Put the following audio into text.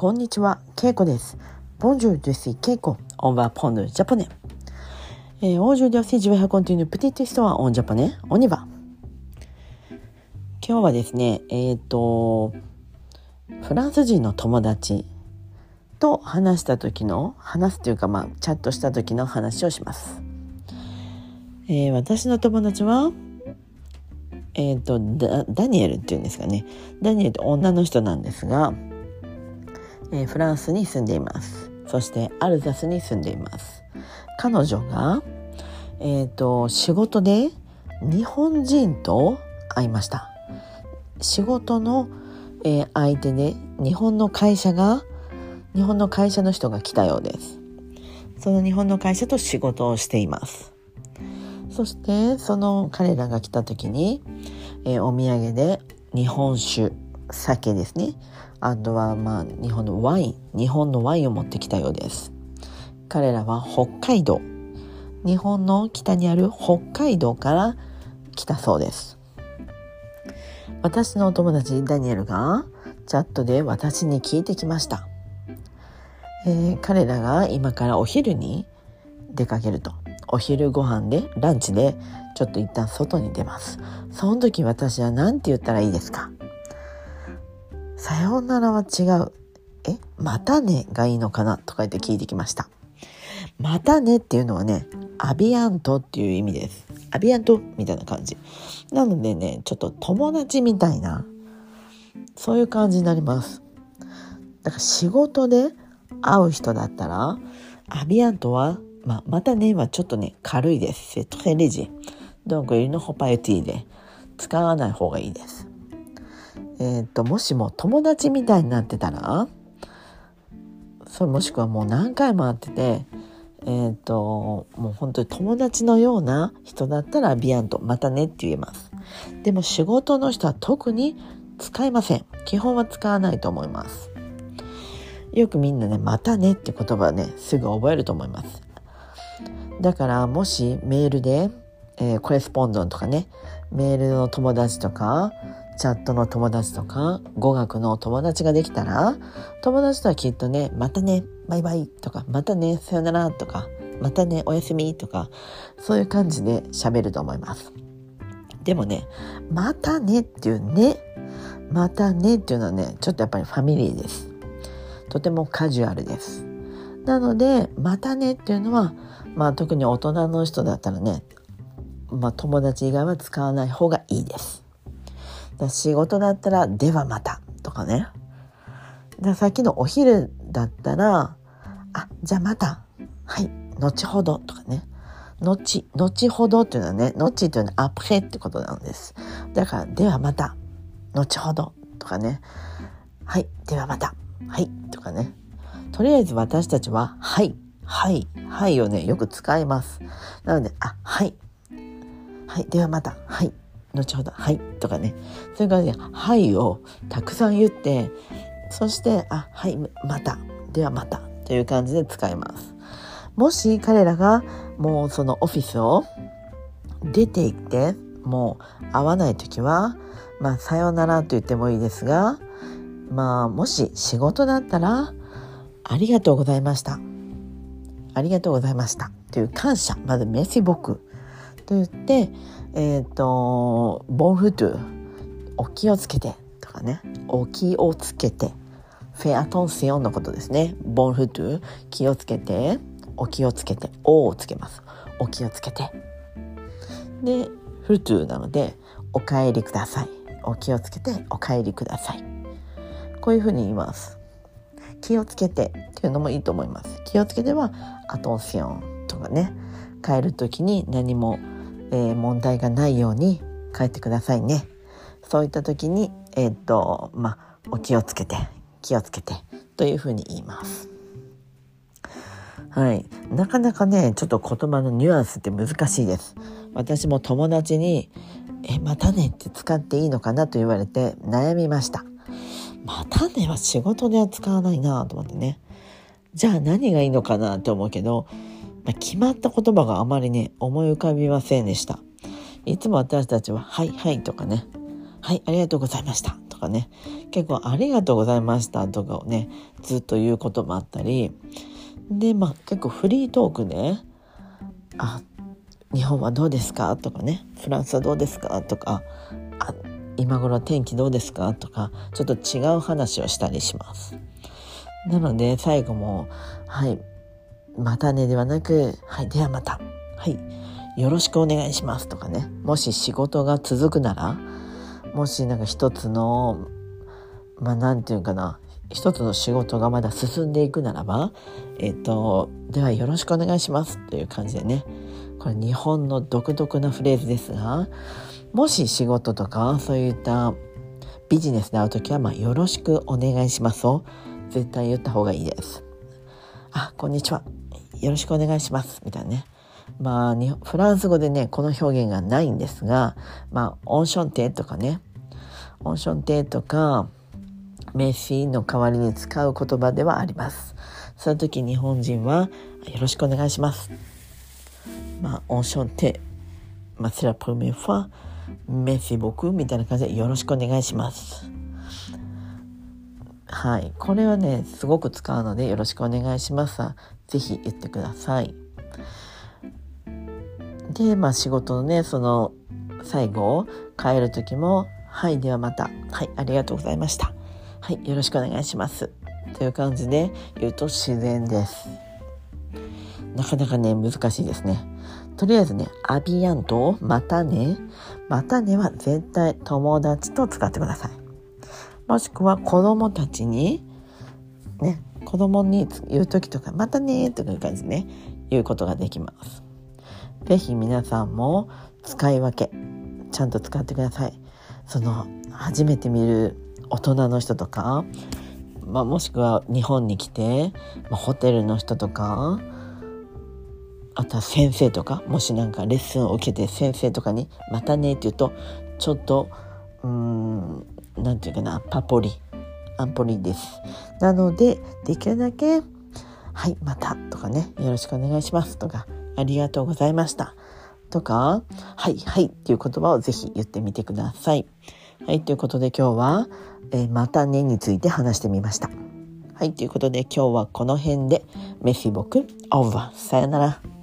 こんにちは、ケイコです。 Bonjour, c'est ケイコ。 On va parler en japonais。えー、 Aujourd'hui、je vais continuer petite histoire en japonais、on y va。今日はですね、えっ、と、フランス人の友達と話した時の、話すというか、まあ、チャットした時の話をします。えー、私の友達は、えっ、とダ、ダニエルっていうんですかね。ダニエルって女の人なんですが、えーフランスに住んでいます。そしてアルザスに住んでいます。彼女が、えっ、と、仕事で日本人と会いました。仕事の、えー相手で日本の会社が、日本の会社の人が来たようです。その日本の会社と仕事をしています。そしてその彼らが来た時に、えーお土産で日本酒酒ですね。あとはまあ日本のワイン日本のワインを持ってきたようです。彼らは北海道。日本の北にある北海道から来たそうです。私のお友達ダニエルがチャットで私に聞いてきました、えー彼らが今からお昼に出かけると。お昼ご飯でランチでちょっと一旦外に出ます。その時私は何て言ったらいいですか？さようならは違うえまたねがいいのかなとか言って聞いてきましたまたねっていうのはねアビアントっていう意味ですアビアントみたいな感じなのでねちょっと友達みたいなそういう感じになりますだから仕事で会う人だったらアビアントは、まあ、またねはちょっとね軽いです。C'est très léger. Donc il ne faut pas utiliser. 使わない方がいいです。えっ、ともしも友達みたいになってたら？それもしくはもう何回も会っててえっ、ともう本当に友達のような人だったらビアントまたねって言えます。でも仕事の人は特に使いません。基本は使わないと思います。よくみんなね、またねって言葉はね、すぐ覚えると思います。だから、もしメールで、えーコレスポンドンとかね、メールの友達とか、チャットの友達とか、語学の友達ができたら、友達とはきっとね、またね、バイバイとか、またね、さよならとか、またね、おやすみとか、そういう感じで喋ると思います。でもね、またねっていうね、またねっていうのはね、ちょっとやっぱりファミリーです。とてもカジュアルです。なので、またねっていうのは、まあ特に大人の人だったらね、まあ友達以外は使わない方がいいです。仕事だったら、ではまたとかね。ださっきのお昼だったら、あ、じゃあまた。はい、後ほどとかね。後、後ほどっていうのはね、後っていうのはアプレってことなんです。だから、ではまた。後ほどとかね。はい、ではまた。はい、とかね。とりあえず私たちは、はい、はい、はいをね、よく使います。なので、あ、はい、はい、ではまた、はい、後ほど、はい、とかね。それからね、はいをたくさん言って、そして、あ、はい、また、ではまた、という感じで使います。もし彼らがもうそのオフィスを出て行って、もう会わないときは、まあ、さようならと言ってもいいですが、まあ、もし仕事だったら、ありがとうございました。ありがとうございました。という感謝。まず、メシボク。と言って、えっ、と、ボンフトゥ、お気をつけて。とかね。お気をつけて。フェアトンシオンのことですね。ボンフトゥ、気をつけて。お気をつけて。おをつけます。お気をつけて。で、フルトゥなので、お帰りください。お気をつけて、お帰りください。こういうふうに言います。気をつけてっていうのもいいと思います。気をつけては、アトンシオンとかね、帰る時に何も、えー問題がないように帰ってくださいね。そういった時に、えーっと、まあ、お気をつけて、気をつけてというふうに言います。はい。なかなかね、ちょっと言葉のニュアンスって難しいです。私も友達に、え、またねって使っていいのかな？と言われて悩みました。またねは仕事では使わないなと思ってね。じゃあ何がいいのかな？って思うけど、決まった言葉があまりね、思い浮かびませんでした。いつも私たちは、はいはいとかね、はい、ありがとうございました。とかね、結構ありがとうございましたとかをね、ずっと言うこともあったり、で、まあ結構フリートークで、あ、日本はどうですか？とかね、フランスはどうですか？とか、あ、今頃天気どうですか？とか、ちょっと違う話をしたりします。なので最後も、はい、またねではなく、はい、ではまた、はい、よろしくお願いしますとかね、もし仕事が続くなら、もしなんか一つの、まあなんていうかな、一つの仕事がまだ進んでいくならば、えっ、と、ではよろしくお願いしますという感じでね、これ日本の独特なフレーズですが、もし仕事とかそういったビジネスで会う時は、まあ、よろしくお願いしますを絶対言った方がいいです。あ、こんにちは。よろしくお願いします。みたいなね。まあ、フランス語でね、この表現がないんですが、まあ、オンションテとかね、オンションテとか、メッシの代わりに使う言葉ではあります。その時日本人は、よろしくお願いします。まあ、オンションテ、まあ、c'est la première fois, merci beaucoup みたいな感じでよろしくお願いします。はい。これはね、すごく使うのでよろしくお願いします。ぜひ言ってください。で、まあ仕事のね、その最後を、帰る時も、はい、ではまた。はい、ありがとうございました。はい、よろしくお願いします。という感じで言うと自然です。なかなかね、難しいですね。とりあえずね、アビアント、またね。またねは絶対友達と使ってください。もしくは子供たちに、ね、子供に言う時とか、またねとかいう感じでね、言うことができます。ぜひ皆さんも使い分け、ちゃんと使ってください。その、初めて見る大人の人とか、まあ、もしくは日本に来て、まあ、ホテルの人とか、あとは先生とか、もしなんかレッスンを受けて先生とかに、またねって言うと、ちょっと、うーん、なんていうかな、パポリ、アンポリです。なので、できるだけ、はい、またとかね、よろしくお願いしますとか、ありがとうございましたとか、はい、はいっていう言葉をぜひ言ってみてください。はい、ということで今日は、えー、またねについて話してみました。はい、ということで今日はこの辺で、メシボク、オーバー。さよなら。